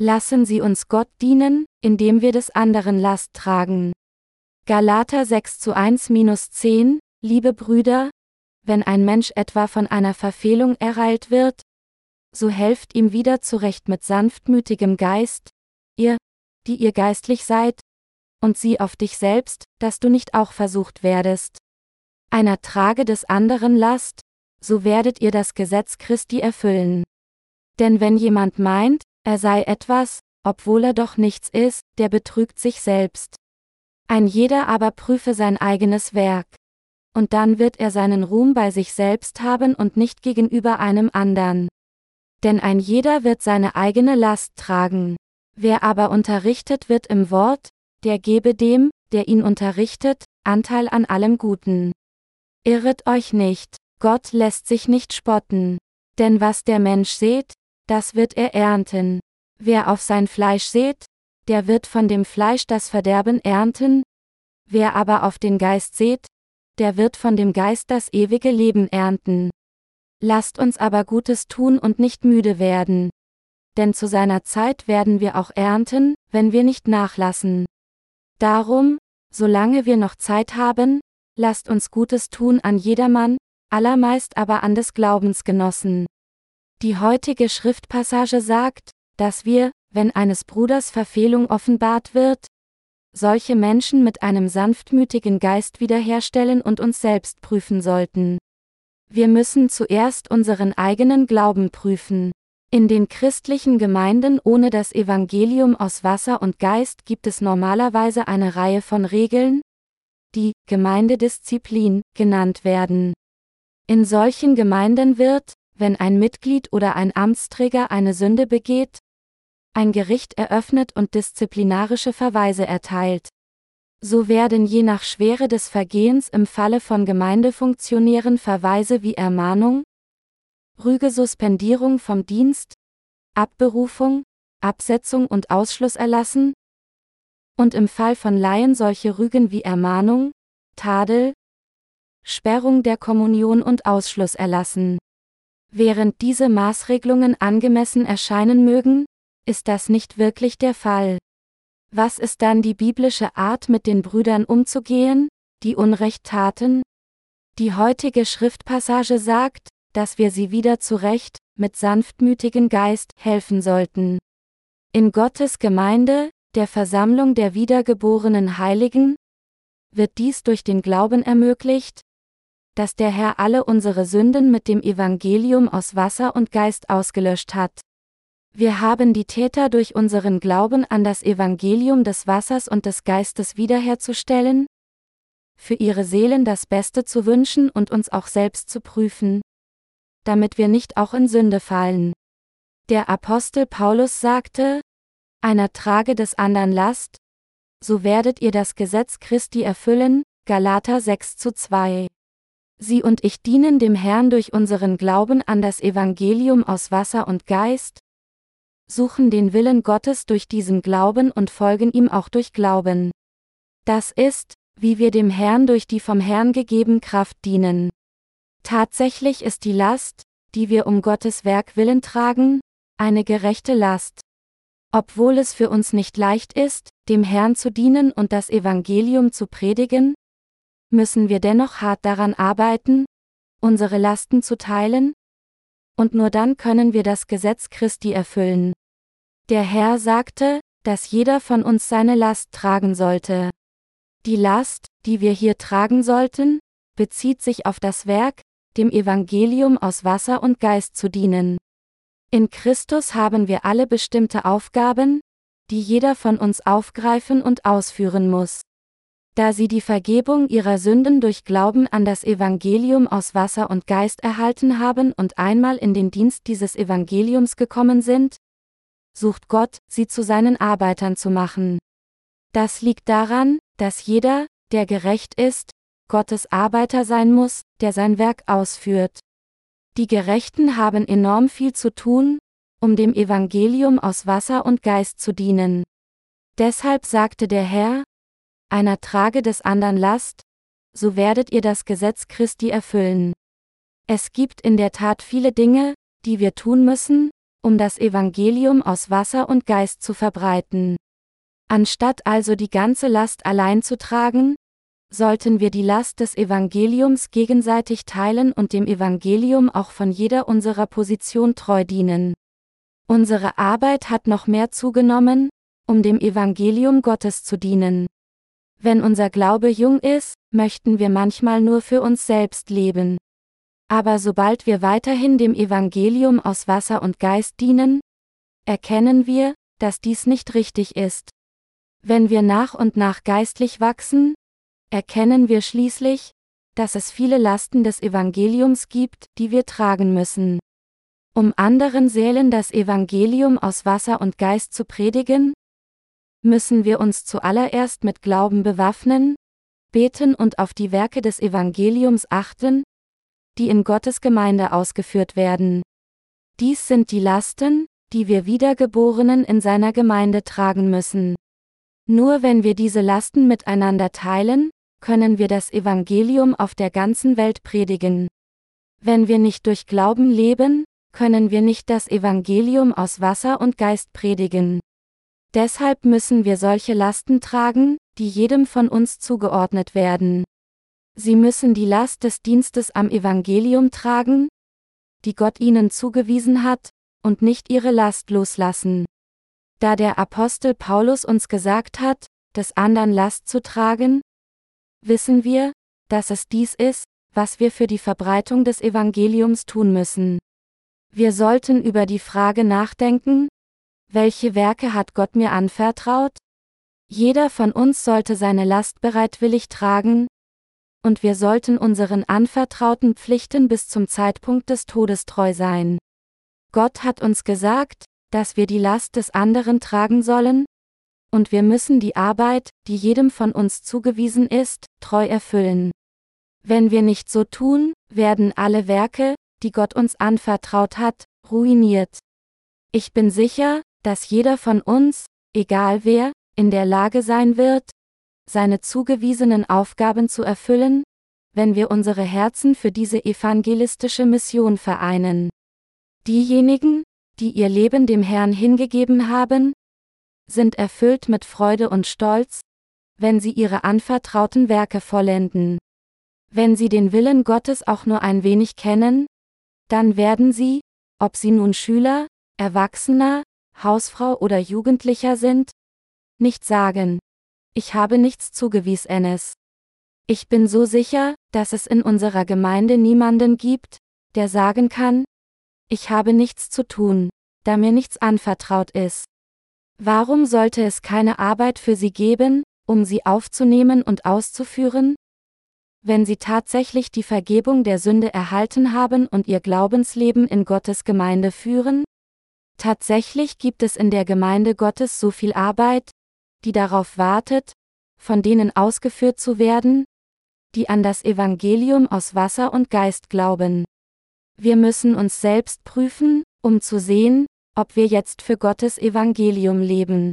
lassen Sie uns Gott dienen, indem wir des anderen Last tragen. Galater 6 zu 1 minus 10, liebe Brüder, wenn ein Mensch etwa von einer Verfehlung ereilt wird, so helft ihm wieder zurecht mit sanftmütigem Geist, ihr, die ihr geistlich seid, und sieh auf dich selbst, dass du nicht auch versucht werdest. Einer trage des anderen Last, so werdet ihr das Gesetz Christi erfüllen. Denn wenn jemand meint, er sei etwas, obwohl er doch nichts ist, der betrügt sich selbst. Ein jeder aber prüfe sein eigenes Werk. Und dann wird er seinen Ruhm bei sich selbst haben und nicht gegenüber einem andern. Denn ein jeder wird seine eigene Last tragen. Wer aber unterrichtet wird im Wort, der gebe dem, der ihn unterrichtet, Anteil an allem Guten. Irret euch nicht, Gott lässt sich nicht spotten. Denn was der Mensch sät, das wird er ernten. Wer auf sein Fleisch sät, der wird von dem Fleisch das Verderben ernten. Wer aber auf den Geist sät, der wird von dem Geist das ewige Leben ernten. Lasst uns aber Gutes tun und nicht müde werden. Denn zu seiner Zeit werden wir auch ernten, wenn wir nicht nachlassen. Darum, solange wir noch Zeit haben, lasst uns Gutes tun an jedermann, allermeist aber an des Glaubensgenossen. Die heutige Schriftpassage sagt, dass wir, wenn eines Bruders Verfehlung offenbart wird, solche Menschen mit einem sanftmütigen Geist wiederherstellen und uns selbst prüfen sollten. Wir müssen zuerst unseren eigenen Glauben prüfen. In den christlichen Gemeinden ohne das Evangelium aus Wasser und Geist gibt es normalerweise eine Reihe von Regeln, die Gemeindedisziplin genannt werden. In solchen Gemeinden wird, wenn ein Mitglied oder ein Amtsträger eine Sünde begeht, ein Gericht eröffnet und disziplinarische Verweise erteilt. So werden je nach Schwere des Vergehens im Falle von Gemeindefunktionären Verweise wie Ermahnung, Rüge Suspendierung vom Dienst, Abberufung, Absetzung und Ausschluss erlassen, und im Fall von Laien solche Rügen wie Ermahnung, Tadel, Sperrung der Kommunion und Ausschluss erlassen. Während diese Maßregelungen angemessen erscheinen mögen, ist das nicht wirklich der Fall. Was ist dann die biblische Art mit den Brüdern umzugehen, die Unrecht taten? Die heutige Schriftpassage sagt, dass wir sie wieder zurecht, mit sanftmütigen Geist, helfen sollten. In Gottes Gemeinde, der Versammlung der wiedergeborenen Heiligen, wird dies durch den Glauben ermöglicht, dass der Herr alle unsere Sünden mit dem Evangelium aus Wasser und Geist ausgelöscht hat. Wir haben die Täter durch unseren Glauben an das Evangelium des Wassers und des Geistes wiederherzustellen, für ihre Seelen das Beste zu wünschen und uns auch selbst zu prüfen, damit wir nicht auch in Sünde fallen. Der Apostel Paulus sagte, einer trage des anderen Last, so werdet ihr das Gesetz Christi erfüllen, Galater 6 zu 2. Sie und ich dienen dem Herrn durch unseren Glauben an das Evangelium aus Wasser und Geist, suchen den Willen Gottes durch diesen Glauben und folgen ihm auch durch Glauben. Das ist, wie wir dem Herrn durch die vom Herrn gegeben Kraft dienen. Tatsächlich ist die Last, die wir um Gottes Werk willen tragen, eine gerechte Last. Obwohl es für uns nicht leicht ist, dem Herrn zu dienen und das Evangelium zu predigen, müssen wir dennoch hart daran arbeiten, unsere Lasten zu teilen, und nur dann können wir das Gesetz Christi erfüllen. Der Herr sagte, dass jeder von uns seine Last tragen sollte. Die Last, die wir hier tragen sollten, bezieht sich auf das Werk, dem Evangelium aus Wasser und Geist zu dienen. In Christus haben wir alle bestimmte Aufgaben, die jeder von uns aufgreifen und ausführen muss. Da sie die Vergebung ihrer Sünden durch Glauben an das Evangelium aus Wasser und Geist erhalten haben und einmal in den Dienst dieses Evangeliums gekommen sind, sucht Gott, sie zu seinen Arbeitern zu machen. Das liegt daran, dass jeder, der gerecht ist, Gottes Arbeiter sein muss, der sein Werk ausführt. Die Gerechten haben enorm viel zu tun, um dem Evangelium aus Wasser und Geist zu dienen. Deshalb sagte der Herr, einer trage des anderen Last, so werdet ihr das Gesetz Christi erfüllen. Es gibt in der Tat viele Dinge, die wir tun müssen, um das Evangelium aus Wasser und Geist zu verbreiten. Anstatt also die ganze Last allein zu tragen, sollten wir die Last des Evangeliums gegenseitig teilen und dem Evangelium auch von jeder unserer Position treu dienen. Unsere Arbeit hat noch mehr zugenommen, um dem Evangelium Gottes zu dienen. Wenn unser Glaube jung ist, möchten wir manchmal nur für uns selbst leben. Aber sobald wir weiterhin dem Evangelium aus Wasser und Geist dienen, erkennen wir, dass dies nicht richtig ist. Wenn wir nach und nach geistlich wachsen, erkennen wir schließlich, dass es viele Lasten des Evangeliums gibt, die wir tragen müssen. Um anderen Seelen das Evangelium aus Wasser und Geist zu predigen, müssen wir uns zuallererst mit Glauben bewaffnen, beten und auf die Werke des Evangeliums achten, die in Gottes Gemeinde ausgeführt werden. Dies sind die Lasten, die wir Wiedergeborenen in seiner Gemeinde tragen müssen. Nur wenn wir diese Lasten miteinander teilen, können wir das Evangelium auf der ganzen Welt predigen. Wenn wir nicht durch Glauben leben, können wir nicht das Evangelium aus Wasser und Geist predigen. Deshalb müssen wir solche Lasten tragen, die jedem von uns zugeordnet werden. Sie müssen die Last des Dienstes am Evangelium tragen, die Gott ihnen zugewiesen hat, und nicht ihre Last loslassen. Da der Apostel Paulus uns gesagt hat, des anderen Last zu tragen, wissen wir, dass es dies ist, was wir für die Verbreitung des Evangeliums tun müssen. Wir sollten über die Frage nachdenken, welche Werke hat Gott mir anvertraut? Jeder von uns sollte seine Last bereitwillig tragen, und wir sollten unseren anvertrauten Pflichten bis zum Zeitpunkt des Todes treu sein. Gott hat uns gesagt, dass wir die Last des anderen tragen sollen, und wir müssen die Arbeit, die jedem von uns zugewiesen ist, treu erfüllen. Wenn wir nicht so tun, werden alle Werke, die Gott uns anvertraut hat, ruiniert. Ich bin sicher, dass jeder von uns, egal wer, in der Lage sein wird, seine zugewiesenen Aufgaben zu erfüllen, wenn wir unsere Herzen für diese evangelistische Mission vereinen. Diejenigen, die ihr Leben dem Herrn hingegeben haben, sind erfüllt mit Freude und Stolz, wenn sie ihre anvertrauten Werke vollenden. Wenn sie den Willen Gottes auch nur ein wenig kennen, dann werden sie, ob sie nun Schüler, Erwachsener, Hausfrau oder Jugendlicher sind, nicht sagen, ich habe nichts zugewiesenes. Ich bin so sicher, dass es in unserer Gemeinde niemanden gibt, der sagen kann, ich habe nichts zu tun, da mir nichts anvertraut ist. Warum sollte es keine Arbeit für sie geben, um sie aufzunehmen und auszuführen? Wenn sie tatsächlich die Vergebung der Sünde erhalten haben und ihr Glaubensleben in Gottes Gemeinde führen? Tatsächlich gibt es in der Gemeinde Gottes so viel Arbeit, die darauf wartet, von denen ausgeführt zu werden, die an das Evangelium aus Wasser und Geist glauben. Wir müssen uns selbst prüfen, um zu sehen, ob wir jetzt für Gottes Evangelium leben.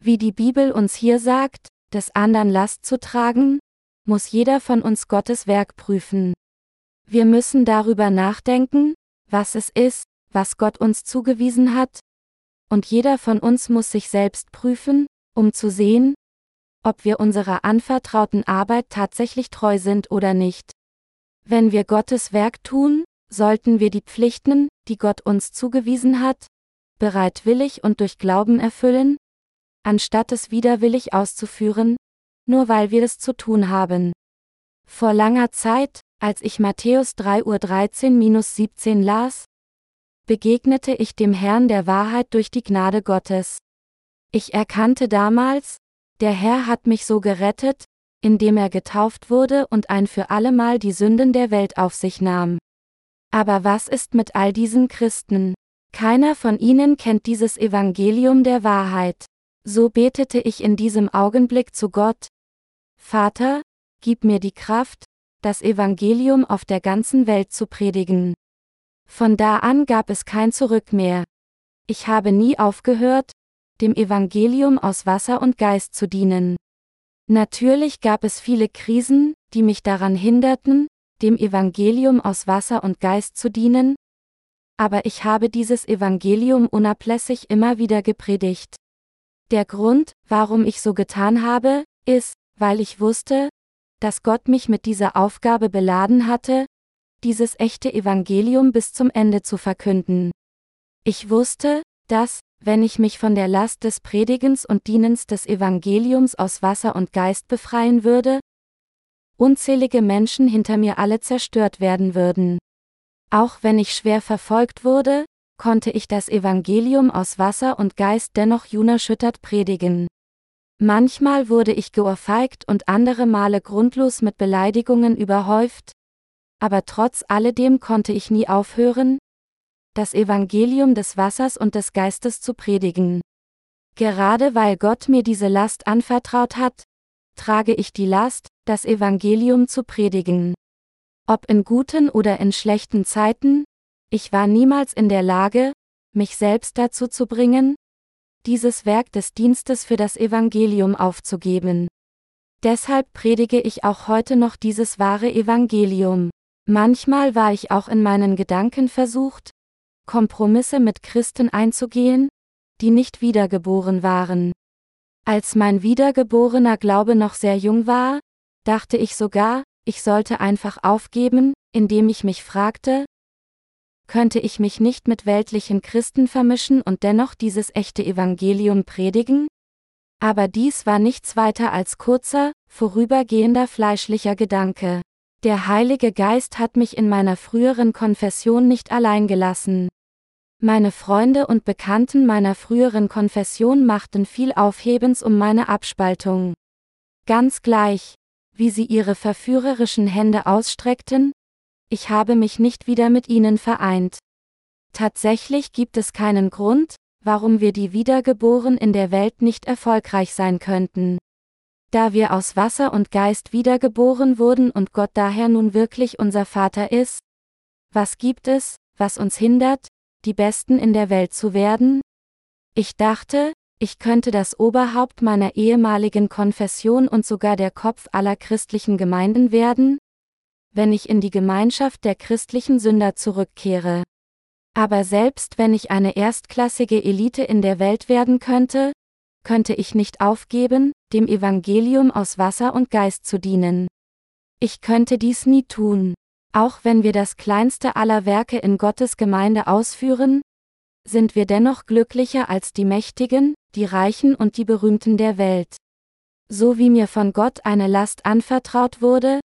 Wie die Bibel uns hier sagt, des anderen Last zu tragen, muss jeder von uns Gottes Werk prüfen. Wir müssen darüber nachdenken, was es ist, was Gott uns zugewiesen hat, und jeder von uns muss sich selbst prüfen, um zu sehen, ob wir unserer anvertrauten Arbeit tatsächlich treu sind oder nicht. Wenn wir Gottes Werk tun, sollten wir die Pflichten, die Gott uns zugewiesen hat, bereitwillig und durch Glauben erfüllen, anstatt es widerwillig auszuführen, nur weil wir es zu tun haben. Vor langer Zeit, als ich Matthäus 3.13-17 las, begegnete ich dem Herrn der Wahrheit durch die Gnade Gottes. Ich erkannte damals, der Herr hat mich so gerettet, indem er getauft wurde und ein für allemal die Sünden der Welt auf sich nahm. Aber was ist mit all diesen Christen? Keiner von ihnen kennt dieses Evangelium der Wahrheit. So betete ich in diesem Augenblick zu Gott. Vater, gib mir die Kraft, das Evangelium auf der ganzen Welt zu predigen. Von da an gab es kein Zurück mehr. Ich habe nie aufgehört, dem Evangelium aus Wasser und Geist zu dienen. Natürlich gab es viele Krisen, die mich daran hinderten, dem Evangelium aus Wasser und Geist zu dienen, aber ich habe dieses Evangelium unablässig immer wieder gepredigt. Der Grund, warum ich so getan habe, ist, weil ich wusste, dass Gott mich mit dieser Aufgabe beladen hatte, dieses echte Evangelium bis zum Ende zu verkünden. Ich wusste, dass, wenn ich mich von der Last des Predigens und Dienens des Evangeliums aus Wasser und Geist befreien würde, unzählige Menschen hinter mir alle zerstört werden würden. Auch wenn ich schwer verfolgt wurde, konnte ich das Evangelium aus Wasser und Geist dennoch unerschüttert predigen. Manchmal wurde ich geohrfeigt und andere Male grundlos mit Beleidigungen überhäuft, aber trotz alledem konnte ich nie aufhören, das Evangelium des Wassers und des Geistes zu predigen. Gerade weil Gott mir diese Last anvertraut hat, trage ich die Last, das Evangelium zu predigen. Ob in guten oder in schlechten Zeiten, ich war niemals in der Lage, mich selbst dazu zu bringen, dieses Werk des Dienstes für das Evangelium aufzugeben. Deshalb predige ich auch heute noch dieses wahre Evangelium. Manchmal war ich auch in meinen Gedanken versucht, Kompromisse mit Christen einzugehen, die nicht wiedergeboren waren. Als mein wiedergeborener Glaube noch sehr jung war, dachte ich sogar, ich sollte einfach aufgeben, indem ich mich fragte, könnte ich mich nicht mit weltlichen Christen vermischen und dennoch dieses echte Evangelium predigen? Aber dies war nichts weiter als kurzer, vorübergehender fleischlicher Gedanke. Der Heilige Geist hat mich in meiner früheren Konfession nicht allein gelassen. Meine Freunde und Bekannten meiner früheren Konfession machten viel Aufhebens um meine Abspaltung. Ganz gleich, wie sie ihre verführerischen Hände ausstreckten, ich habe mich nicht wieder mit ihnen vereint. Tatsächlich gibt es keinen Grund, warum wir die Wiedergeboren in der Welt nicht erfolgreich sein könnten. Da wir aus Wasser und Geist wiedergeboren wurden und Gott daher nun wirklich unser Vater ist, was gibt es, was uns hindert, die Besten in der Welt zu werden? Ich dachte, ich könnte das Oberhaupt meiner ehemaligen Konfession und sogar der Kopf aller christlichen Gemeinden werden, wenn ich in die Gemeinschaft der christlichen Sünder zurückkehre. Aber selbst wenn ich eine erstklassige Elite in der Welt werden könnte, könnte ich nicht aufgeben, dem Evangelium aus Wasser und Geist zu dienen. Ich könnte dies nie tun. Auch wenn wir das kleinste aller Werke in Gottes Gemeinde ausführen, sind wir dennoch glücklicher als die Mächtigen, die Reichen und die Berühmten der Welt. So wie mir von Gott eine Last anvertraut wurde,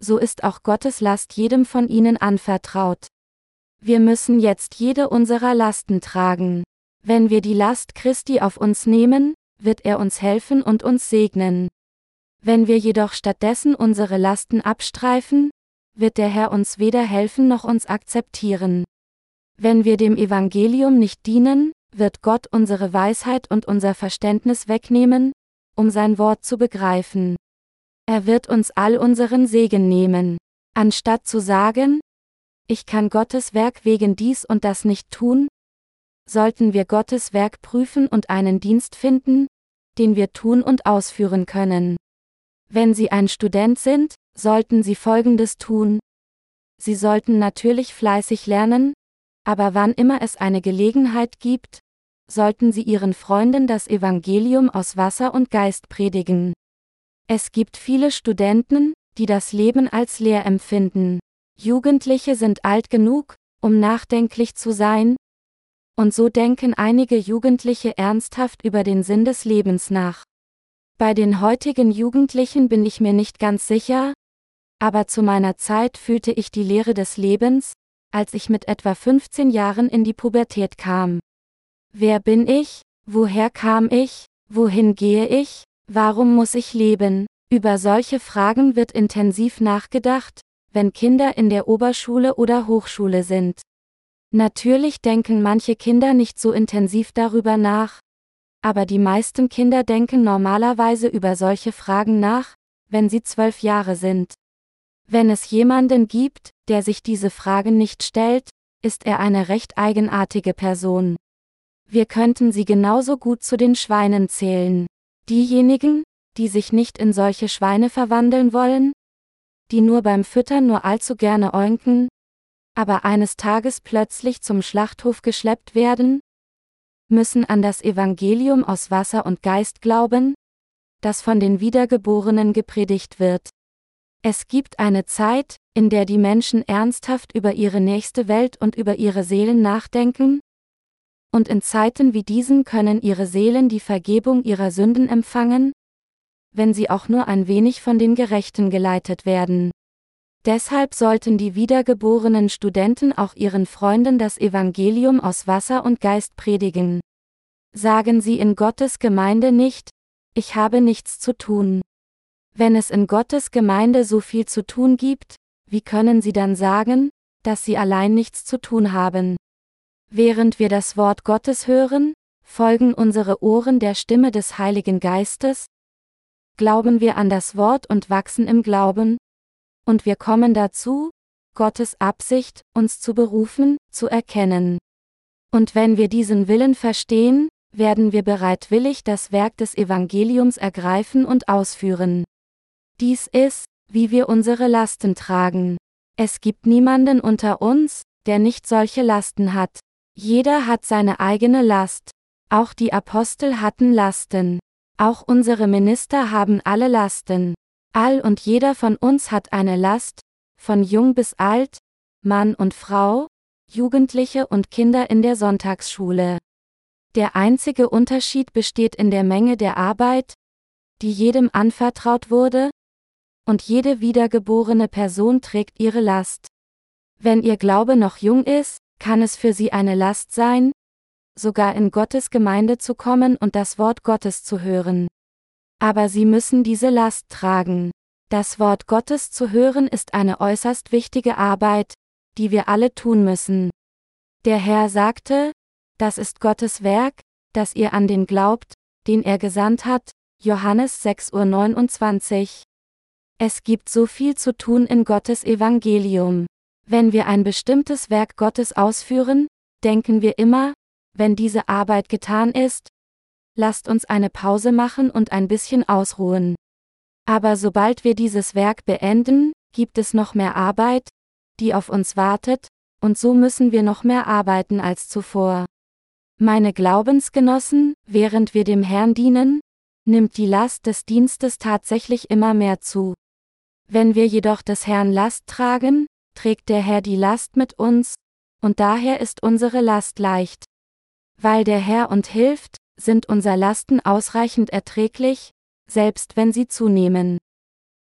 so ist auch Gottes Last jedem von ihnen anvertraut. Wir müssen jetzt jede unserer Lasten tragen. Wenn wir die Last Christi auf uns nehmen, wird er uns helfen und uns segnen. Wenn wir jedoch stattdessen unsere Lasten abstreifen, wird der Herr uns weder helfen noch uns akzeptieren. Wenn wir dem Evangelium nicht dienen, wird Gott unsere Weisheit und unser Verständnis wegnehmen, um sein Wort zu begreifen. Er wird uns all unseren Segen nehmen. Anstatt zu sagen, ich kann Gottes Werk wegen dies und das nicht tun, sollten wir Gottes Werk prüfen und einen Dienst finden, den wir tun und ausführen können. Wenn Sie ein Student sind, sollten Sie Folgendes tun. Sie sollten natürlich fleißig lernen, aber wann immer es eine Gelegenheit gibt, sollten Sie Ihren Freunden das Evangelium aus Wasser und Geist predigen. Es gibt viele Studenten, die das Leben als leer empfinden. Jugendliche sind alt genug, um nachdenklich zu sein, und so denken einige Jugendliche ernsthaft über den Sinn des Lebens nach. Bei den heutigen Jugendlichen bin ich mir nicht ganz sicher, aber zu meiner Zeit fühlte ich die Lehre des Lebens, als ich mit etwa 15 Jahren in die Pubertät kam. Wer bin ich? Woher kam ich? Wohin gehe ich? Warum muss ich leben? Über solche Fragen wird intensiv nachgedacht, wenn Kinder in der Oberschule oder Hochschule sind. Natürlich denken manche Kinder nicht so intensiv darüber nach, aber die meisten Kinder denken normalerweise über solche Fragen nach, wenn sie zwölf Jahre sind. Wenn es jemanden gibt, der sich diese Fragen nicht stellt, ist er eine recht eigenartige Person. Wir könnten sie genauso gut zu den Schweinen zählen. Diejenigen, die sich nicht in solche Schweine verwandeln wollen? Die nur beim Füttern nur allzu gerne oinken? Aber eines Tages plötzlich zum Schlachthof geschleppt werden? Müssen an das Evangelium aus Wasser und Geist glauben, das von den Wiedergeborenen gepredigt wird. Es gibt eine Zeit, in der die Menschen ernsthaft über ihre nächste Welt und über ihre Seelen nachdenken? Und in Zeiten wie diesen können ihre Seelen die Vergebung ihrer Sünden empfangen? Wenn sie auch nur ein wenig von den Gerechten geleitet werden. Deshalb sollten die wiedergeborenen Studenten auch ihren Freunden das Evangelium aus Wasser und Geist predigen. Sagen sie in Gottes Gemeinde nicht, ich habe nichts zu tun. Wenn es in Gottes Gemeinde so viel zu tun gibt, wie können Sie dann sagen, dass Sie allein nichts zu tun haben? Während wir das Wort Gottes hören, folgen unsere Ohren der Stimme des Heiligen Geistes? Glauben wir an das Wort und wachsen im Glauben? Und wir kommen dazu, Gottes Absicht, uns zu berufen, zu erkennen. Und wenn wir diesen Willen verstehen, werden wir bereitwillig das Werk des Evangeliums ergreifen und ausführen. Dies ist, wie wir unsere Lasten tragen. Es gibt niemanden unter uns, der nicht solche Lasten hat. Jeder hat seine eigene Last. Auch die Apostel hatten Lasten. Auch unsere Minister haben alle Lasten. All und jeder von uns hat eine Last, von jung bis alt, Mann und Frau, Jugendliche und Kinder in der Sonntagsschule. Der einzige Unterschied besteht in der Menge der Arbeit, die jedem anvertraut wurde, und jede wiedergeborene Person trägt ihre Last. Wenn ihr Glaube noch jung ist, kann es für sie eine Last sein, sogar in Gottes Gemeinde zu kommen und das Wort Gottes zu hören. Aber sie müssen diese Last tragen. Das Wort Gottes zu hören ist eine äußerst wichtige Arbeit, die wir alle tun müssen. Der Herr sagte, das ist Gottes Werk, dass ihr an den glaubt, den er gesandt hat, Johannes 6.29 Uhr. Es gibt so viel zu tun in Gottes Evangelium. Wenn wir ein bestimmtes Werk Gottes ausführen, denken wir immer, wenn diese Arbeit getan ist, lasst uns eine Pause machen und ein bisschen ausruhen. Aber sobald wir dieses Werk beenden, gibt es noch mehr Arbeit, die auf uns wartet, und so müssen wir noch mehr arbeiten als zuvor. Meine Glaubensgenossen, während wir dem Herrn dienen, nimmt die Last des Dienstes tatsächlich immer mehr zu. Wenn wir jedoch des Herrn Last tragen, trägt der Herr die Last mit uns, und daher ist unsere Last leicht. Weil der Herr uns hilft, sind unser Lasten ausreichend erträglich, selbst wenn sie zunehmen.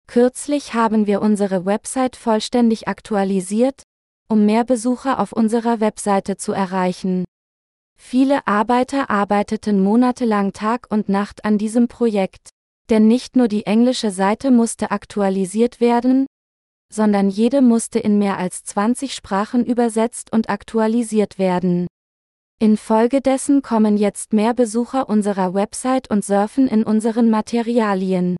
Kürzlich haben wir unsere Website vollständig aktualisiert, um mehr Besucher auf unserer Webseite zu erreichen. Viele Arbeiter arbeiteten monatelang Tag und Nacht an diesem Projekt. Denn nicht nur die englische Seite musste aktualisiert werden, sondern jede musste in mehr als 20 Sprachen übersetzt und aktualisiert werden. Infolgedessen kommen jetzt mehr Besucher unserer Website und surfen in unseren Materialien.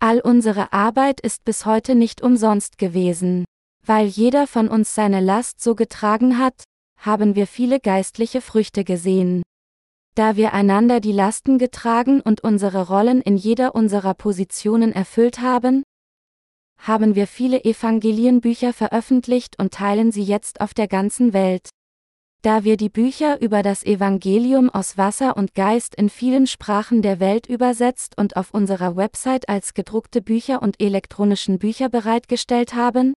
All unsere Arbeit ist bis heute nicht umsonst gewesen. Weil jeder von uns seine Last so getragen hat, haben wir viele geistliche Früchte gesehen. Da wir einander die Lasten getragen und unsere Rollen in jeder unserer Positionen erfüllt haben, haben wir viele Evangelienbücher veröffentlicht und teilen sie jetzt auf der ganzen Welt. Da wir die Bücher über das Evangelium aus Wasser und Geist in vielen Sprachen der Welt übersetzt und auf unserer Website als gedruckte Bücher und elektronischen Bücher bereitgestellt haben,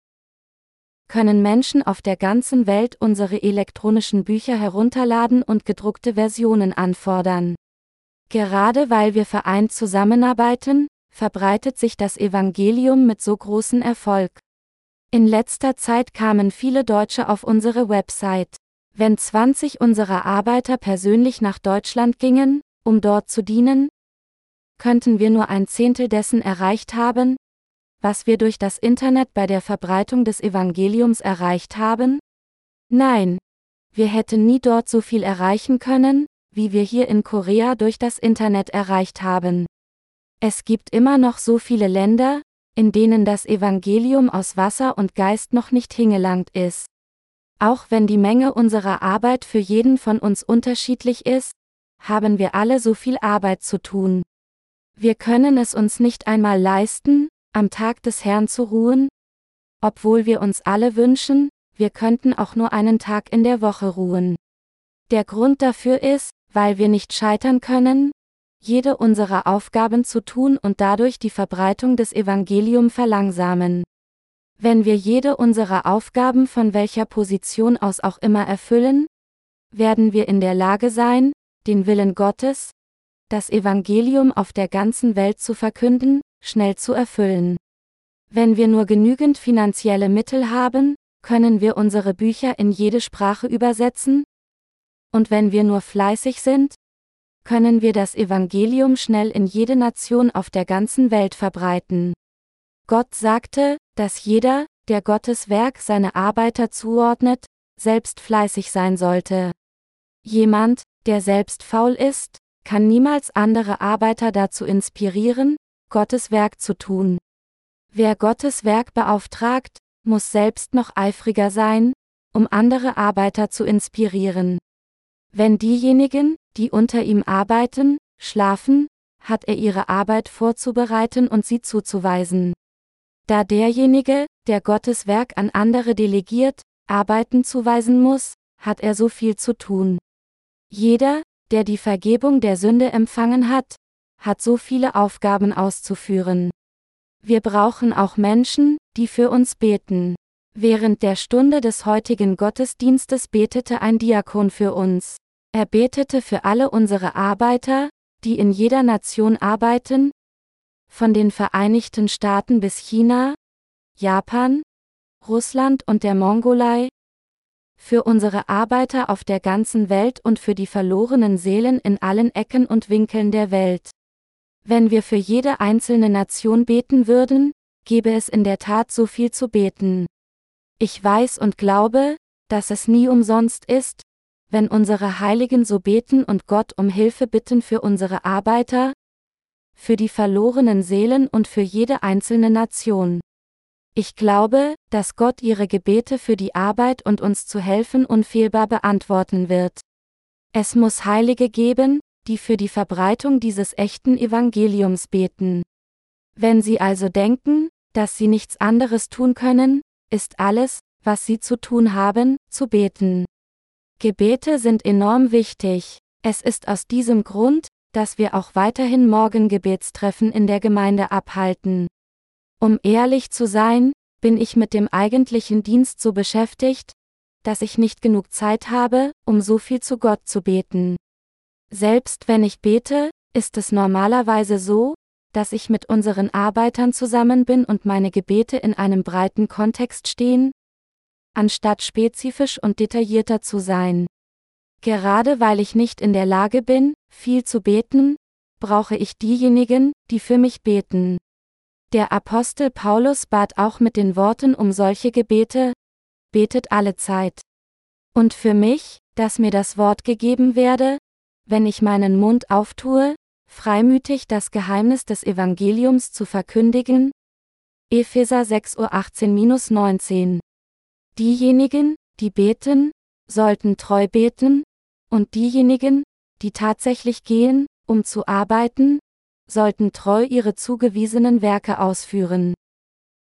können Menschen auf der ganzen Welt unsere elektronischen Bücher herunterladen und gedruckte Versionen anfordern. Gerade weil wir vereint zusammenarbeiten, verbreitet sich das Evangelium mit so großem Erfolg. In letzter Zeit kamen viele Deutsche auf unsere Website. Wenn 20 unserer Arbeiter persönlich nach Deutschland gingen, um dort zu dienen, könnten wir nur ein Zehntel dessen erreicht haben, was wir durch das Internet bei der Verbreitung des Evangeliums erreicht haben? Nein. Wir hätten nie dort so viel erreichen können, wie wir hier in Korea durch das Internet erreicht haben. Es gibt immer noch so viele Länder, in denen das Evangelium aus Wasser und Geist noch nicht hingelangt ist. Auch wenn die Menge unserer Arbeit für jeden von uns unterschiedlich ist, haben wir alle so viel Arbeit zu tun. Wir können es uns nicht einmal leisten, am Tag des Herrn zu ruhen? Obwohl wir uns alle wünschen, wir könnten auch nur einen Tag in der Woche ruhen. Der Grund dafür ist, weil wir nicht scheitern können, jede unserer Aufgaben zu tun und dadurch die Verbreitung des Evangelium verlangsamen. Wenn wir jede unserer Aufgaben von welcher Position aus auch immer erfüllen, werden wir in der Lage sein, den Willen Gottes, das Evangelium auf der ganzen Welt zu verkünden, schnell zu erfüllen. Wenn wir nur genügend finanzielle Mittel haben, können wir unsere Bücher in jede Sprache übersetzen? Und wenn wir nur fleißig sind, können wir das Evangelium schnell in jede Nation auf der ganzen Welt verbreiten. Gott sagte, dass jeder, der Gottes Werk seine Arbeiter zuordnet, selbst fleißig sein sollte. Jemand, der selbst faul ist, kann niemals andere Arbeiter dazu inspirieren, Gottes Werk zu tun. Wer Gottes Werk beauftragt, muss selbst noch eifriger sein, um andere Arbeiter zu inspirieren. Wenn diejenigen, die unter ihm arbeiten, schlafen, hat er ihre Arbeit vorzubereiten und sie zuzuweisen. Da derjenige, der Gottes Werk an andere delegiert, Arbeiten zuweisen muss, hat er so viel zu tun. Jeder, der die Vergebung der Sünde empfangen hat, hat so viele Aufgaben auszuführen. Wir brauchen auch Menschen, die für uns beten. Während der Stunde des heutigen Gottesdienstes betete ein Diakon für uns. Er betete für alle unsere Arbeiter, die in jeder Nation arbeiten, von den Vereinigten Staaten bis China, Japan, Russland und der Mongolei, für unsere Arbeiter auf der ganzen Welt und für die verlorenen Seelen in allen Ecken und Winkeln der Welt. Wenn wir für jede einzelne Nation beten würden, gäbe es in der Tat so viel zu beten. Ich weiß und glaube, dass es nie umsonst ist, wenn unsere Heiligen so beten und Gott um Hilfe bitten für unsere Arbeiter, für die verlorenen Seelen und für jede einzelne Nation. Ich glaube, dass Gott ihre Gebete für die Arbeit und uns zu helfen unfehlbar beantworten wird. Es muss Heilige geben, die für die Verbreitung dieses echten Evangeliums beten. Wenn Sie also denken, dass Sie nichts anderes tun können, ist alles, was Sie zu tun haben, zu beten. Gebete sind enorm wichtig. Es ist aus diesem Grund, dass wir auch weiterhin Morgengebetstreffen in der Gemeinde abhalten. Um ehrlich zu sein, bin ich mit dem eigentlichen Dienst so beschäftigt, dass ich nicht genug Zeit habe, um so viel zu Gott zu beten. Selbst wenn ich bete, ist es normalerweise so, dass ich mit unseren Arbeitern zusammen bin und meine Gebete in einem breiten Kontext stehen, anstatt spezifisch und detaillierter zu sein. Gerade weil ich nicht in der Lage bin, viel zu beten, brauche ich diejenigen, die für mich beten. Der Apostel Paulus bat auch mit den Worten um solche Gebete, betet alle Zeit. Und für mich, dass mir das Wort gegeben werde, wenn ich meinen Mund auftue, freimütig das Geheimnis des Evangeliums zu verkündigen? Epheser 6 Uhr 18-19. Diejenigen, die beten, sollten treu beten, und diejenigen, die tatsächlich gehen, um zu arbeiten, sollten treu ihre zugewiesenen Werke ausführen.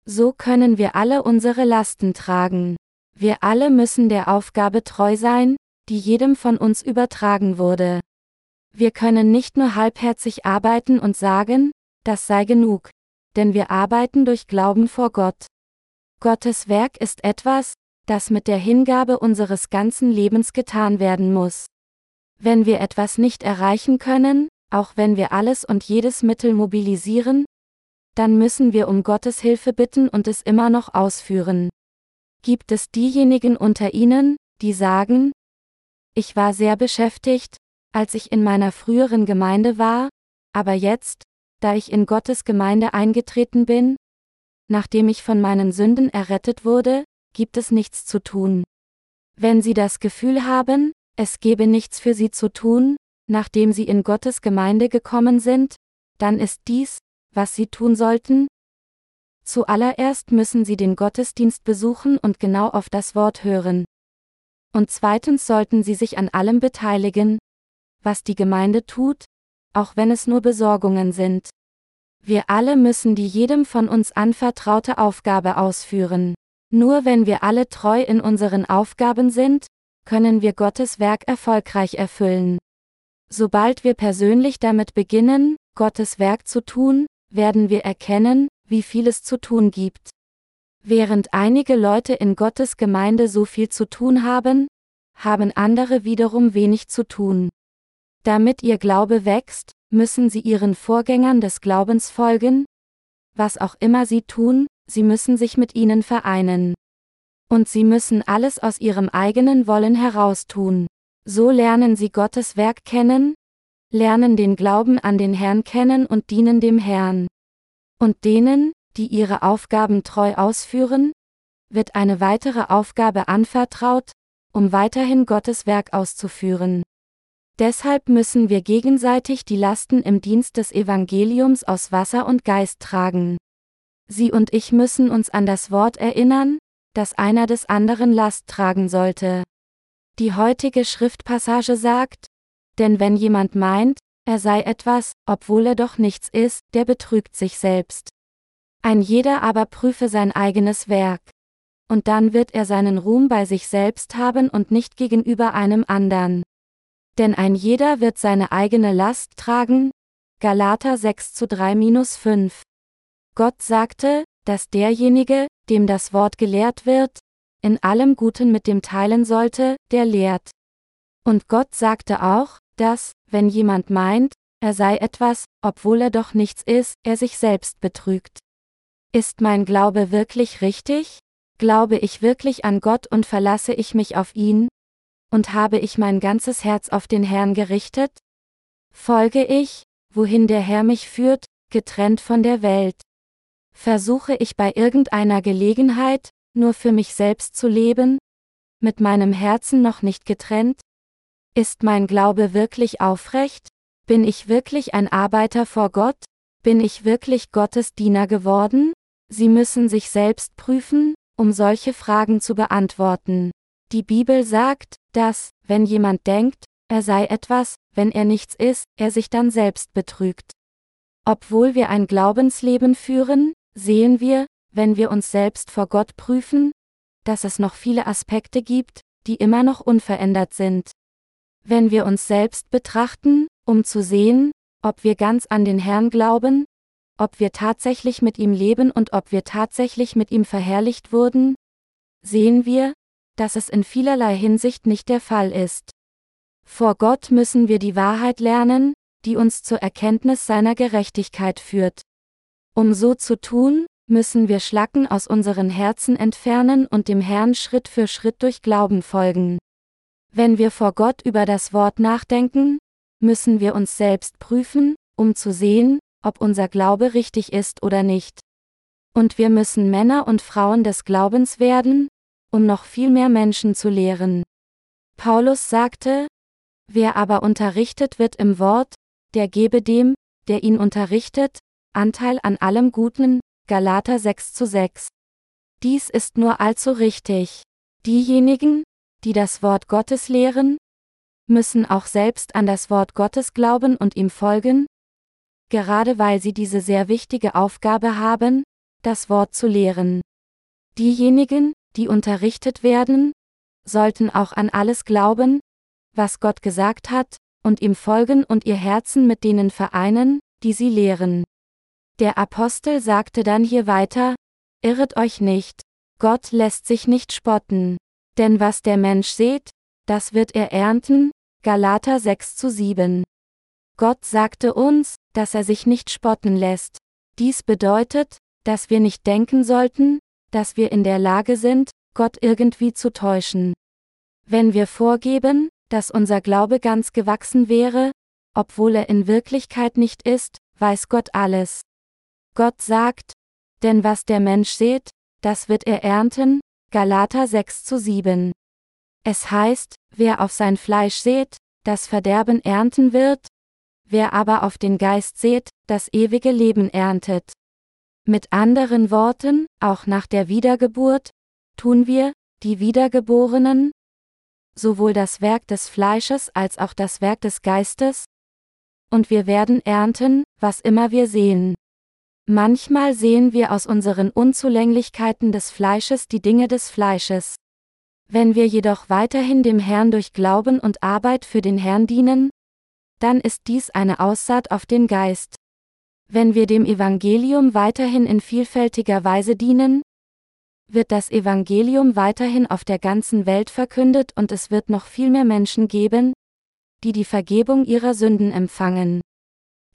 So können wir alle unsere Lasten tragen. Wir alle müssen der Aufgabe treu sein, die jedem von uns übertragen wurde. Wir können nicht nur halbherzig arbeiten und sagen, das sei genug, denn wir arbeiten durch Glauben vor Gott. Gottes Werk ist etwas, das mit der Hingabe unseres ganzen Lebens getan werden muss. Wenn wir etwas nicht erreichen können, auch wenn wir alles und jedes Mittel mobilisieren, dann müssen wir um Gottes Hilfe bitten und es immer noch ausführen. Gibt es diejenigen unter Ihnen, die sagen, ich war sehr beschäftigt, als ich in meiner früheren Gemeinde war, aber jetzt, da ich in Gottes Gemeinde eingetreten bin, nachdem ich von meinen Sünden errettet wurde, gibt es nichts zu tun. Wenn Sie das Gefühl haben, es gebe nichts für Sie zu tun, nachdem sie in Gottes Gemeinde gekommen sind, dann ist dies, was sie tun sollten? Zuallererst müssen sie den Gottesdienst besuchen und genau auf das Wort hören. Und zweitens sollten sie sich an allem beteiligen, was die Gemeinde tut, auch wenn es nur Besorgungen sind. Wir alle müssen die jedem von uns anvertraute Aufgabe ausführen. Nur wenn wir alle treu in unseren Aufgaben sind, können wir Gottes Werk erfolgreich erfüllen. Sobald wir persönlich damit beginnen, Gottes Werk zu tun, werden wir erkennen, wie viel es zu tun gibt. Während einige Leute in Gottes Gemeinde so viel zu tun haben, haben andere wiederum wenig zu tun. Damit ihr Glaube wächst, müssen sie ihren Vorgängern des Glaubens folgen, was auch immer sie tun, sie müssen sich mit ihnen vereinen. Und sie müssen alles aus ihrem eigenen Wollen heraus tun. So lernen sie Gottes Werk kennen, lernen den Glauben an den Herrn kennen und dienen dem Herrn. Und denen, die ihre Aufgaben treu ausführen, wird eine weitere Aufgabe anvertraut, um weiterhin Gottes Werk auszuführen. Deshalb müssen wir gegenseitig die Lasten im Dienst des Evangeliums aus Wasser und Geist tragen. Sie und ich müssen uns an das Wort erinnern, dass einer des anderen Last tragen sollte. Die heutige Schriftpassage sagt, denn wenn jemand meint, er sei etwas, obwohl er doch nichts ist, der betrügt sich selbst. Ein jeder aber prüfe sein eigenes Werk. Und dann wird er seinen Ruhm bei sich selbst haben und nicht gegenüber einem andern. Denn ein jeder wird seine eigene Last tragen. Galater 6 zu 3 5. Gott sagte, dass derjenige, dem das Wort gelehrt wird, in allem Guten mit dem teilen sollte, der lehrt. Und Gott sagte auch, dass, wenn jemand meint, er sei etwas, obwohl er doch nichts ist, er sich selbst betrügt. Ist mein Glaube wirklich richtig? Glaube ich wirklich an Gott und verlasse ich mich auf ihn? Und habe ich mein ganzes Herz auf den Herrn gerichtet? Folge ich, wohin der Herr mich führt, getrennt von der Welt? Versuche ich bei irgendeiner Gelegenheit, nur für mich selbst zu leben? Mit meinem Herzen noch nicht getrennt? Ist mein Glaube wirklich aufrecht? Bin ich wirklich ein Arbeiter vor Gott? Bin ich wirklich Gottes Diener geworden? Sie müssen sich selbst prüfen, um solche Fragen zu beantworten. Die Bibel sagt, dass, wenn jemand denkt, er sei etwas, wenn er nichts ist, er sich dann selbst betrügt. Obwohl wir ein Glaubensleben führen, sehen wir, wenn wir uns selbst vor Gott prüfen, dass es noch viele Aspekte gibt, die immer noch unverändert sind. Wenn wir uns selbst betrachten, um zu sehen, ob wir ganz an den Herrn glauben, ob wir tatsächlich mit ihm leben und ob wir tatsächlich mit ihm verherrlicht wurden, sehen wir, dass es in vielerlei Hinsicht nicht der Fall ist. Vor Gott müssen wir die Wahrheit lernen, die uns zur Erkenntnis seiner Gerechtigkeit führt. Um so zu tun, müssen wir Schlacken aus unseren Herzen entfernen und dem Herrn Schritt für Schritt durch Glauben folgen. Wenn wir vor Gott über das Wort nachdenken, müssen wir uns selbst prüfen, um zu sehen, ob unser Glaube richtig ist oder nicht. Und wir müssen Männer und Frauen des Glaubens werden, um noch viel mehr Menschen zu lehren. Paulus sagte, Wer aber unterrichtet wird im Wort, der gebe dem, der ihn unterrichtet, Anteil an allem Guten, Galater 6 zu 6. Dies ist nur allzu richtig. Diejenigen, die das Wort Gottes lehren, müssen auch selbst an das Wort Gottes glauben und ihm folgen, gerade weil sie diese sehr wichtige Aufgabe haben, das Wort zu lehren. Diejenigen, die unterrichtet werden, sollten auch an alles glauben, was Gott gesagt hat, und ihm folgen und ihr Herzen mit denen vereinen, die sie lehren. Der Apostel sagte dann hier weiter, Irret euch nicht, Gott lässt sich nicht spotten. Denn was der Mensch sät, das wird er ernten, Galater 6 zu 7. Gott sagte uns, dass er sich nicht spotten lässt. Dies bedeutet, dass wir nicht denken sollten, dass wir in der Lage sind, Gott irgendwie zu täuschen. Wenn wir vorgeben, dass unser Glaube ganz gewachsen wäre, obwohl er in Wirklichkeit nicht ist, weiß Gott alles. Gott sagt, denn was der Mensch sät, das wird er ernten, Galater 6 zu 7. Es heißt, wer auf sein Fleisch sät, das Verderben ernten wird, wer aber auf den Geist seht, das ewige Leben erntet. Mit anderen Worten, auch nach der Wiedergeburt, tun wir, die Wiedergeborenen, sowohl das Werk des Fleisches als auch das Werk des Geistes, und wir werden ernten, was immer wir sehen. Manchmal sehen wir aus unseren Unzulänglichkeiten des Fleisches die Dinge des Fleisches. Wenn wir jedoch weiterhin dem Herrn durch Glauben und Arbeit für den Herrn dienen, dann ist dies eine Aussaat auf den Geist. Wenn wir dem Evangelium weiterhin in vielfältiger Weise dienen, wird das Evangelium weiterhin auf der ganzen Welt verkündet und es wird noch viel mehr Menschen geben, die die Vergebung ihrer Sünden empfangen.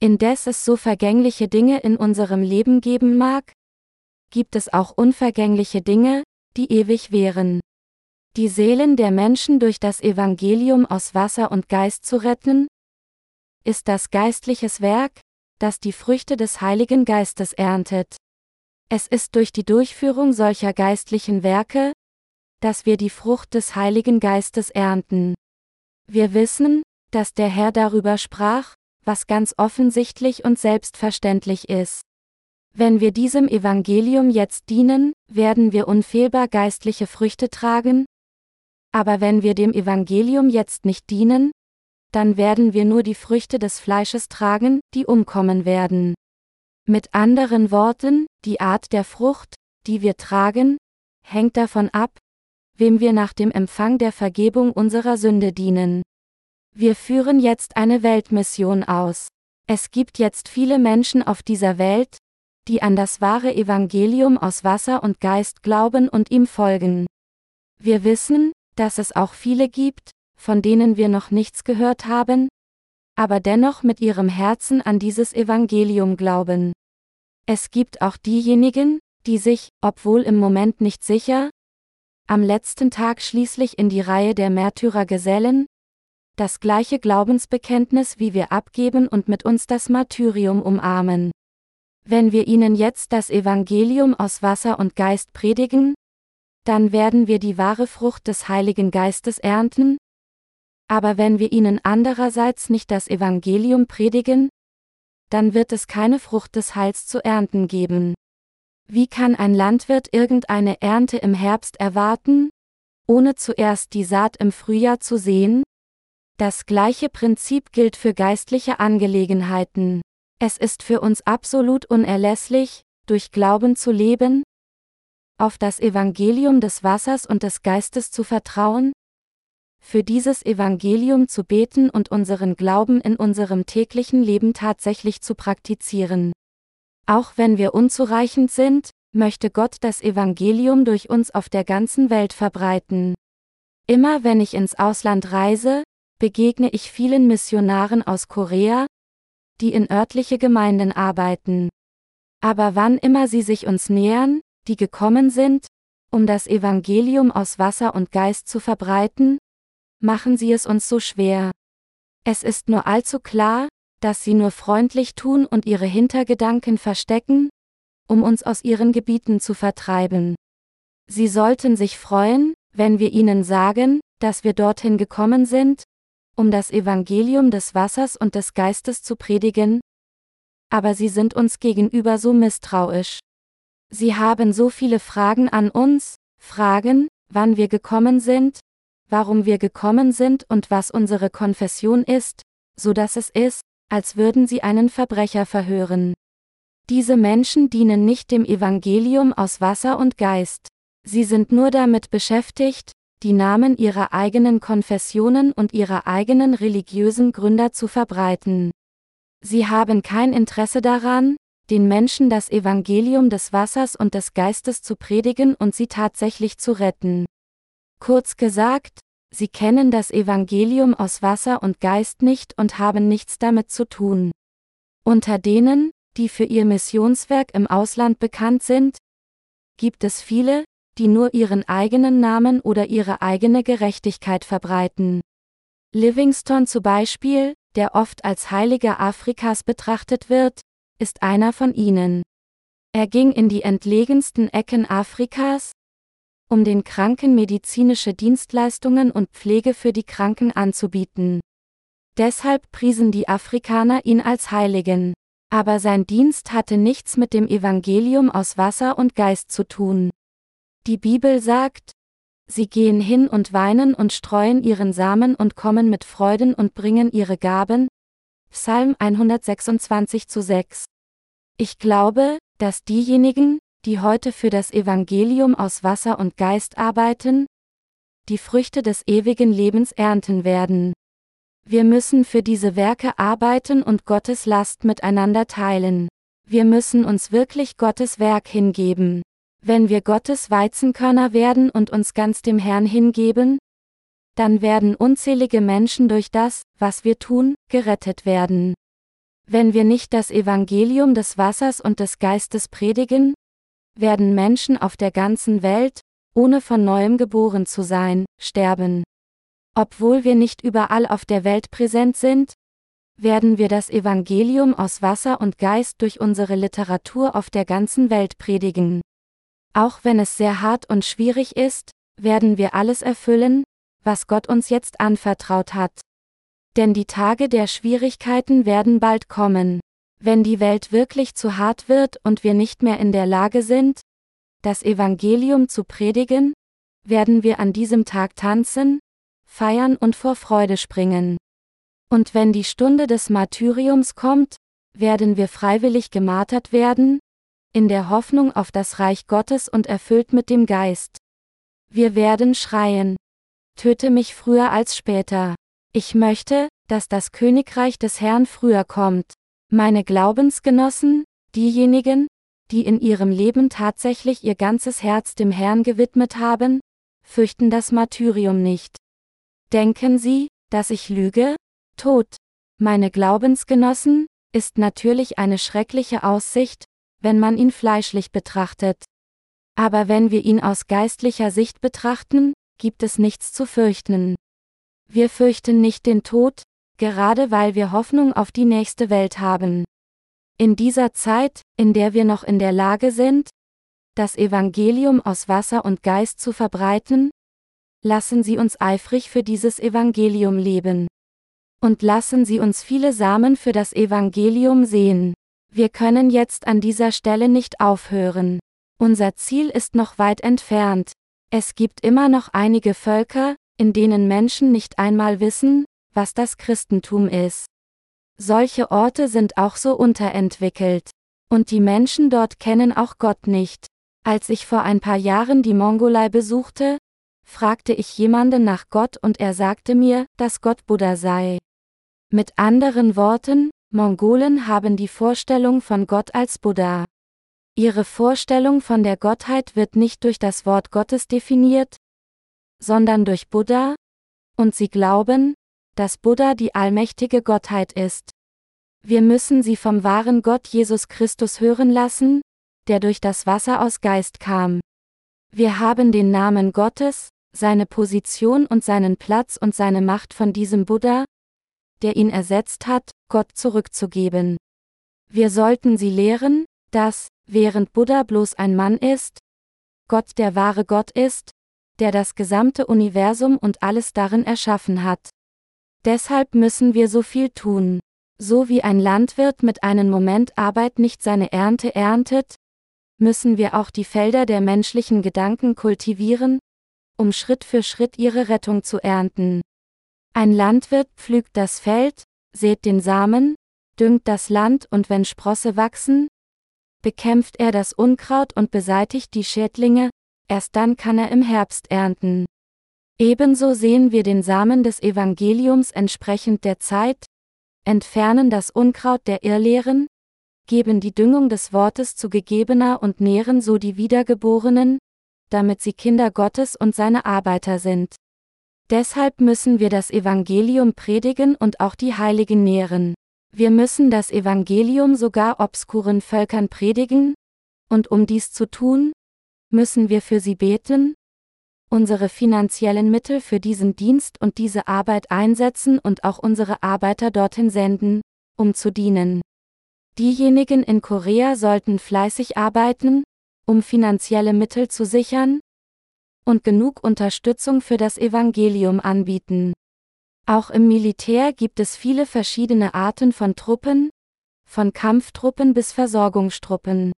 Indes es so vergängliche Dinge in unserem Leben geben mag, gibt es auch unvergängliche Dinge, die ewig wären. Die Seelen der Menschen durch das Evangelium aus Wasser und Geist zu retten, ist das geistliches Werk, das die Früchte des Heiligen Geistes erntet. Es ist durch die Durchführung solcher geistlichen Werke, dass wir die Frucht des Heiligen Geistes ernten. Wir wissen, dass der Herr darüber sprach, was ganz offensichtlich und selbstverständlich ist. Wenn wir diesem Evangelium jetzt dienen, werden wir unfehlbar geistliche Früchte tragen, aber wenn wir dem Evangelium jetzt nicht dienen, dann werden wir nur die Früchte des Fleisches tragen, die umkommen werden. Mit anderen Worten, die Art der Frucht, die wir tragen, hängt davon ab, wem wir nach dem Empfang der Vergebung unserer Sünde dienen. Wir führen jetzt eine Weltmission aus. Es gibt jetzt viele Menschen auf dieser Welt, die an das wahre Evangelium aus Wasser und Geist glauben und ihm folgen. Wir wissen, dass es auch viele gibt, von denen wir noch nichts gehört haben, aber dennoch mit ihrem Herzen an dieses Evangelium glauben. Es gibt auch diejenigen, die sich, obwohl im Moment nicht sicher, am letzten Tag schließlich in die Reihe der Märtyrer gesellen, das gleiche Glaubensbekenntnis wie wir abgeben und mit uns das Martyrium umarmen. Wenn wir ihnen jetzt das Evangelium aus Wasser und Geist predigen, dann werden wir die wahre Frucht des Heiligen Geistes ernten? Aber wenn wir ihnen andererseits nicht das Evangelium predigen, dann wird es keine Frucht des Heils zu ernten geben. Wie kann ein Landwirt irgendeine Ernte im Herbst erwarten, ohne zuerst die Saat im Frühjahr zu sehen? Das gleiche Prinzip gilt für geistliche Angelegenheiten. Es ist für uns absolut unerlässlich, durch Glauben zu leben, auf das Evangelium des Wassers und des Geistes zu vertrauen? Für dieses Evangelium zu beten und unseren Glauben in unserem täglichen Leben tatsächlich zu praktizieren. Auch wenn wir unzureichend sind, möchte Gott das Evangelium durch uns auf der ganzen Welt verbreiten. Immer wenn ich ins Ausland reise, begegne ich vielen Missionaren aus Korea, die in örtliche Gemeinden arbeiten. Aber wann immer sie sich uns nähern, die gekommen sind, um das Evangelium aus Wasser und Geist zu verbreiten? Machen sie es uns so schwer. Es ist nur allzu klar, dass sie nur freundlich tun und ihre Hintergedanken verstecken, um uns aus ihren Gebieten zu vertreiben. Sie sollten sich freuen, wenn wir ihnen sagen, dass wir dorthin gekommen sind, um das Evangelium des Wassers und des Geistes zu predigen, aber sie sind uns gegenüber so misstrauisch. Sie haben so viele Fragen an uns, Fragen, wann wir gekommen sind, warum wir gekommen sind und was unsere Konfession ist, so dass es ist, als würden sie einen Verbrecher verhören. Diese Menschen dienen nicht dem Evangelium aus Wasser und Geist. Sie sind nur damit beschäftigt, die Namen ihrer eigenen Konfessionen und ihrer eigenen religiösen Gründer zu verbreiten. Sie haben kein Interesse daran, den Menschen das Evangelium des Wassers und des Geistes zu predigen und sie tatsächlich zu retten. Kurz gesagt, sie kennen das Evangelium aus Wasser und Geist nicht und haben nichts damit zu tun. Unter denen, die für ihr Missionswerk im Ausland bekannt sind, gibt es viele, die nur ihren eigenen Namen oder ihre eigene Gerechtigkeit verbreiten. Livingston zum Beispiel, der oft als Heiliger Afrikas betrachtet wird, ist einer von ihnen. Er ging in die entlegensten Ecken Afrikas, um den Kranken medizinische Dienstleistungen und Pflege für die Kranken anzubieten. Deshalb priesen die Afrikaner ihn als Heiligen. Aber sein Dienst hatte nichts mit dem Evangelium aus Wasser und Geist zu tun. Die Bibel sagt, Sie gehen hin und weinen und streuen ihren Samen und kommen mit Freuden und bringen ihre Gaben. Psalm 126 zu 6. Ich glaube, dass diejenigen, die heute für das Evangelium aus Wasser und Geist arbeiten, die Früchte des ewigen Lebens ernten werden. Wir müssen für diese Werke arbeiten und Gottes Last miteinander teilen. Wir müssen uns wirklich Gottes Werk hingeben. Wenn wir Gottes Weizenkörner werden und uns ganz dem Herrn hingeben, dann werden unzählige Menschen durch das, was wir tun, gerettet werden. Wenn wir nicht das Evangelium des Wassers und des Geistes predigen, werden Menschen auf der ganzen Welt, ohne von neuem geboren zu sein, sterben. Obwohl wir nicht überall auf der Welt präsent sind, werden wir das Evangelium aus Wasser und Geist durch unsere Literatur auf der ganzen Welt predigen. Auch wenn es sehr hart und schwierig ist, werden wir alles erfüllen, was Gott uns jetzt anvertraut hat. Denn die Tage der Schwierigkeiten werden bald kommen. Wenn die Welt wirklich zu hart wird und wir nicht mehr in der Lage sind, das Evangelium zu predigen, werden wir an diesem Tag tanzen, feiern und vor Freude springen. Und wenn die Stunde des Martyriums kommt, werden wir freiwillig gemartert werden, in der Hoffnung auf das Reich Gottes und erfüllt mit dem Geist. Wir werden schreien. Töte mich früher als später. Ich möchte, dass das Königreich des Herrn früher kommt. Meine Glaubensgenossen, diejenigen, die in ihrem Leben tatsächlich ihr ganzes Herz dem Herrn gewidmet haben, fürchten das Martyrium nicht. Denken Sie, dass ich lüge? Tod. Meine Glaubensgenossen, ist natürlich eine schreckliche Aussicht, wenn man ihn fleischlich betrachtet. Aber wenn wir ihn aus geistlicher Sicht betrachten, gibt es nichts zu fürchten. Wir fürchten nicht den Tod, gerade weil wir Hoffnung auf die nächste Welt haben. In dieser Zeit, in der wir noch in der Lage sind, das Evangelium aus Wasser und Geist zu verbreiten, lassen Sie uns eifrig für dieses Evangelium leben. Und lassen Sie uns viele Samen für das Evangelium sehen. Wir können jetzt an dieser Stelle nicht aufhören. Unser Ziel ist noch weit entfernt. Es gibt immer noch einige Völker, in denen Menschen nicht einmal wissen, was das Christentum ist. Solche Orte sind auch so unterentwickelt. Und die Menschen dort kennen auch Gott nicht. Als ich vor ein paar Jahren die Mongolei besuchte, fragte ich jemanden nach Gott und er sagte mir, dass Gott Buddha sei. Mit anderen Worten, Mongolen haben die Vorstellung von Gott als Buddha. Ihre Vorstellung von der Gottheit wird nicht durch das Wort Gottes definiert, sondern durch Buddha, und sie glauben, dass Buddha die allmächtige Gottheit ist. Wir müssen sie vom wahren Gott Jesus Christus hören lassen, der durch das Wasser aus Geist kam. Wir haben den Namen Gottes, seine Position und seinen Platz und seine Macht von diesem Buddha, der ihn ersetzt hat, Gott zurückzugeben. Wir sollten sie lehren, dass, während Buddha bloß ein Mann ist, Gott der wahre Gott ist, der das gesamte Universum und alles darin erschaffen hat. Deshalb müssen wir so viel tun. So wie ein Landwirt mit einem Moment Arbeit nicht seine Ernte erntet, müssen wir auch die Felder der menschlichen Gedanken kultivieren, um Schritt für Schritt ihre Rettung zu ernten. Ein Landwirt pflügt das Feld, sät den Samen, düngt das Land und wenn Sprosse wachsen, bekämpft er das Unkraut und beseitigt die Schädlinge, erst dann kann er im Herbst ernten. Ebenso sehen wir den Samen des Evangeliums entsprechend der Zeit, entfernen das Unkraut der Irrlehren, geben die Düngung des Wortes zu gegebener und nähren so die Wiedergeborenen, damit sie Kinder Gottes und seine Arbeiter sind. Deshalb müssen wir das Evangelium predigen und auch die Heiligen nähren. Wir müssen das Evangelium sogar obskuren Völkern predigen, und um dies zu tun, müssen wir für sie beten, unsere finanziellen Mittel für diesen Dienst und diese Arbeit einsetzen und auch unsere Arbeiter dorthin senden, um zu dienen. Diejenigen in Korea sollten fleißig arbeiten, um finanzielle Mittel zu sichern, und genug Unterstützung für das Evangelium anbieten. Auch im Militär gibt es viele verschiedene Arten von Truppen, von Kampftruppen bis Versorgungstruppen.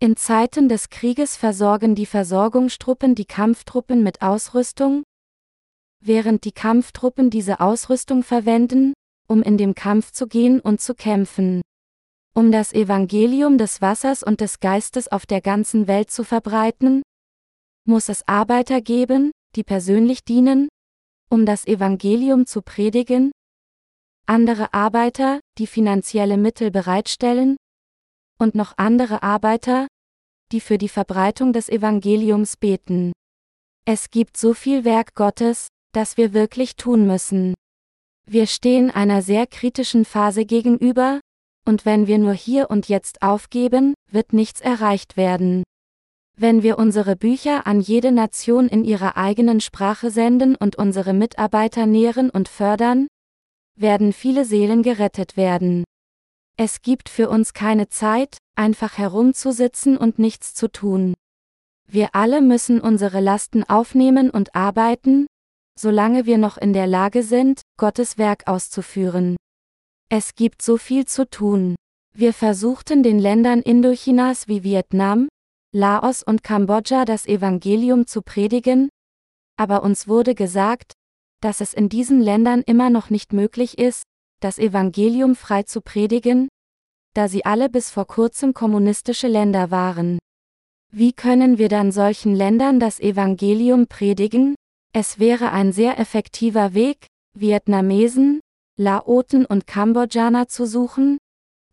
In Zeiten des Krieges versorgen die Versorgungstruppen die Kampftruppen mit Ausrüstung, während die Kampftruppen diese Ausrüstung verwenden, um in dem Kampf zu gehen und zu kämpfen. um das Evangelium des Wassers und des Geistes auf der ganzen Welt zu verbreiten? Muss es Arbeiter geben, die persönlich dienen, um das Evangelium zu predigen? Andere Arbeiter, die finanzielle Mittel bereitstellen? Und noch andere Arbeiter, die für die Verbreitung des Evangeliums beten. Es gibt so viel Werk Gottes, das wir wirklich tun müssen. Wir stehen einer sehr kritischen Phase gegenüber, und wenn wir nur hier und jetzt aufgeben, wird nichts erreicht werden. Wenn wir unsere Bücher an jede Nation in ihrer eigenen Sprache senden und unsere Mitarbeiter nähren und fördern, werden viele Seelen gerettet werden. Es gibt für uns keine Zeit, einfach herumzusitzen und nichts zu tun. Wir alle müssen unsere Lasten aufnehmen und arbeiten, solange wir noch in der Lage sind, Gottes Werk auszuführen. Es gibt so viel zu tun. Wir versuchten den Ländern Indochinas wie Vietnam, Laos und Kambodscha das Evangelium zu predigen, aber uns wurde gesagt, dass es in diesen Ländern immer noch nicht möglich ist, das Evangelium frei zu predigen, da sie alle bis vor kurzem kommunistische Länder waren. Wie können wir dann solchen Ländern das Evangelium predigen? Es wäre ein sehr effektiver Weg, Vietnamesen, Laoten und Kambodschaner zu suchen,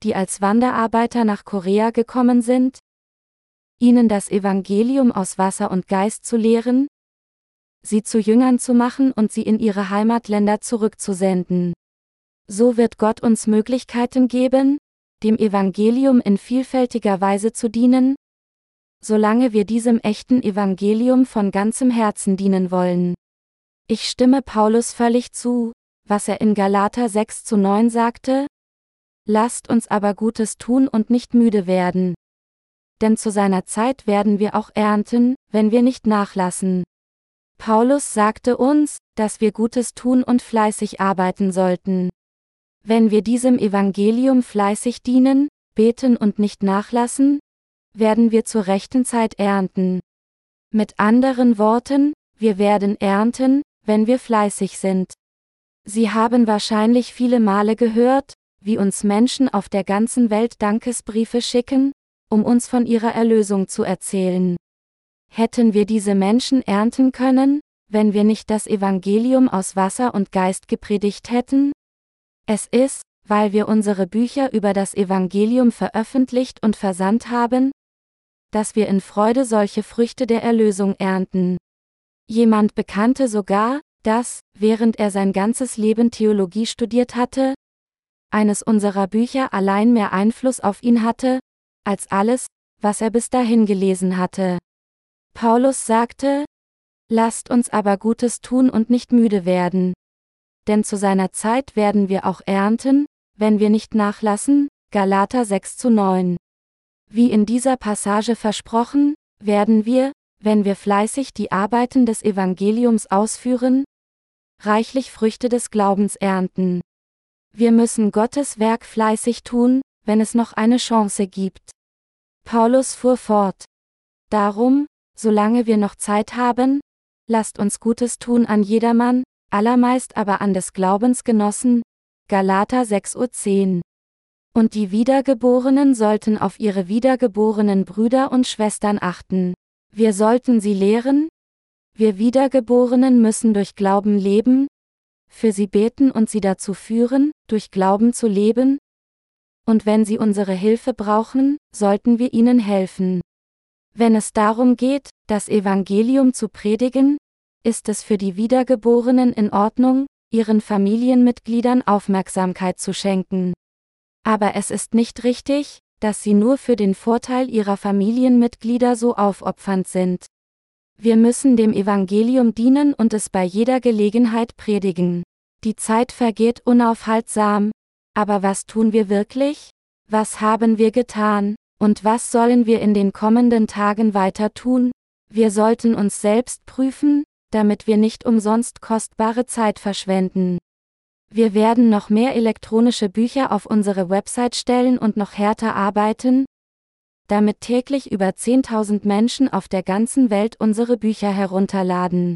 die als Wanderarbeiter nach Korea gekommen sind, ihnen das Evangelium aus Wasser und Geist zu lehren, sie zu Jüngern zu machen und sie in ihre Heimatländer zurückzusenden. So wird Gott uns Möglichkeiten geben, dem Evangelium in vielfältiger Weise zu dienen, solange wir diesem echten Evangelium von ganzem Herzen dienen wollen. Ich stimme Paulus völlig zu, was er in Galater 6 zu 9 sagte, Lasst uns aber Gutes tun und nicht müde werden. Denn zu seiner Zeit werden wir auch ernten, wenn wir nicht nachlassen. Paulus sagte uns, dass wir Gutes tun und fleißig arbeiten sollten. Wenn wir diesem Evangelium fleißig dienen, beten und nicht nachlassen, werden wir zur rechten Zeit ernten. Mit anderen Worten, wir werden ernten, wenn wir fleißig sind. Sie haben wahrscheinlich viele Male gehört, wie uns Menschen auf der ganzen Welt Dankesbriefe schicken, um uns von ihrer Erlösung zu erzählen. Hätten wir diese Menschen ernten können, wenn wir nicht das Evangelium aus Wasser und Geist gepredigt hätten? Es ist, weil wir unsere Bücher über das Evangelium veröffentlicht und versandt haben, dass wir in Freude solche Früchte der Erlösung ernten. Jemand bekannte sogar, dass, während er sein ganzes Leben Theologie studiert hatte, eines unserer Bücher allein mehr Einfluss auf ihn hatte, als alles, was er bis dahin gelesen hatte. Paulus sagte, Lasst uns aber Gutes tun und nicht müde werden denn zu seiner Zeit werden wir auch ernten, wenn wir nicht nachlassen, Galater 6 zu 9. Wie in dieser Passage versprochen, werden wir, wenn wir fleißig die Arbeiten des Evangeliums ausführen, reichlich Früchte des Glaubens ernten. Wir müssen Gottes Werk fleißig tun, wenn es noch eine Chance gibt. Paulus fuhr fort. Darum, solange wir noch Zeit haben, lasst uns Gutes tun an jedermann, allermeist aber an des Glaubens genossen, Galater 6.10 Uhr. Und die Wiedergeborenen sollten auf ihre wiedergeborenen Brüder und Schwestern achten. Wir sollten sie lehren? Wir Wiedergeborenen müssen durch Glauben leben, für sie beten und sie dazu führen, durch Glauben zu leben? Und wenn sie unsere Hilfe brauchen, sollten wir ihnen helfen. Wenn es darum geht, das Evangelium zu predigen, ist es für die Wiedergeborenen in Ordnung, ihren Familienmitgliedern Aufmerksamkeit zu schenken. Aber es ist nicht richtig, dass sie nur für den Vorteil ihrer Familienmitglieder so aufopfernd sind. Wir müssen dem Evangelium dienen und es bei jeder Gelegenheit predigen. Die Zeit vergeht unaufhaltsam, aber was tun wir wirklich? Was haben wir getan? Und was sollen wir in den kommenden Tagen weiter tun? Wir sollten uns selbst prüfen, damit wir nicht umsonst kostbare Zeit verschwenden. Wir werden noch mehr elektronische Bücher auf unsere Website stellen und noch härter arbeiten, damit täglich über 10.000 Menschen auf der ganzen Welt unsere Bücher herunterladen.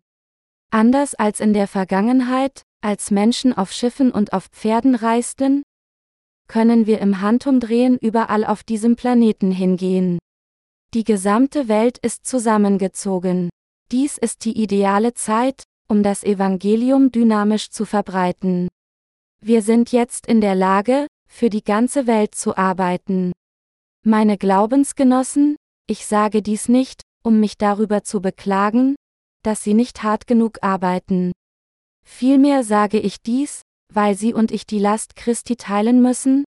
Anders als in der Vergangenheit, als Menschen auf Schiffen und auf Pferden reisten, können wir im Handumdrehen überall auf diesem Planeten hingehen. Die gesamte Welt ist zusammengezogen. Dies ist die ideale Zeit, um das Evangelium dynamisch zu verbreiten. Wir sind jetzt in der Lage, für die ganze Welt zu arbeiten. Meine Glaubensgenossen, ich sage dies nicht, um mich darüber zu beklagen, dass sie nicht hart genug arbeiten. Vielmehr sage ich dies, weil sie und ich die Last Christi teilen müssen,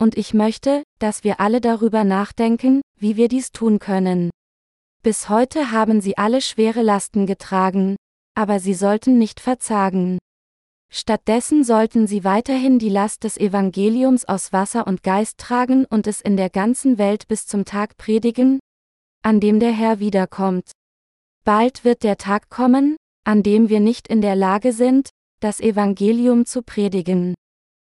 und ich möchte, dass wir alle darüber nachdenken, wie wir dies tun können. Bis heute haben sie alle schwere Lasten getragen, aber sie sollten nicht verzagen. Stattdessen sollten sie weiterhin die Last des Evangeliums aus Wasser und Geist tragen und es in der ganzen Welt bis zum Tag predigen, an dem der Herr wiederkommt. Bald wird der Tag kommen, an dem wir nicht in der Lage sind, das Evangelium zu predigen.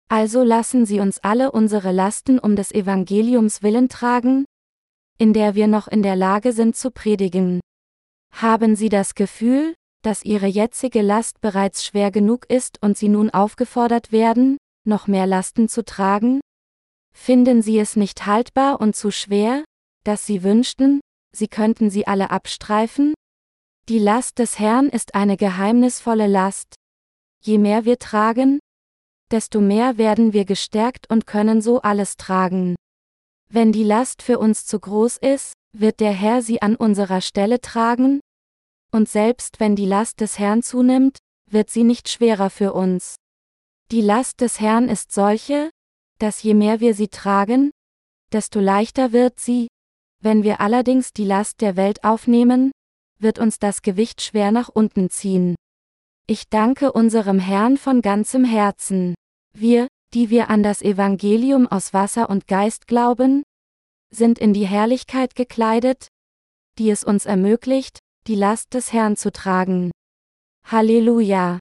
Also lassen Sie uns alle unsere Lasten um des Evangeliums willen tragen, in der wir noch in der Lage sind zu predigen. Haben Sie das Gefühl, dass Ihre jetzige Last bereits schwer genug ist und Sie nun aufgefordert werden, noch mehr Lasten zu tragen? Finden Sie es nicht haltbar und zu schwer, dass Sie wünschten, Sie könnten sie alle abstreifen? Die Last des Herrn ist eine geheimnisvolle Last. Je mehr wir tragen, desto mehr werden wir gestärkt und können so alles tragen. Wenn die Last für uns zu groß ist, wird der Herr sie an unserer Stelle tragen? Und selbst wenn die Last des Herrn zunimmt, wird sie nicht schwerer für uns. Die Last des Herrn ist solche, dass je mehr wir sie tragen, desto leichter wird sie. Wenn wir allerdings die Last der Welt aufnehmen, wird uns das Gewicht schwer nach unten ziehen. Ich danke unserem Herrn von ganzem Herzen. Wir, die wir an das Evangelium aus Wasser und Geist glauben, sind in die Herrlichkeit gekleidet, die es uns ermöglicht, die Last des Herrn zu tragen. Halleluja!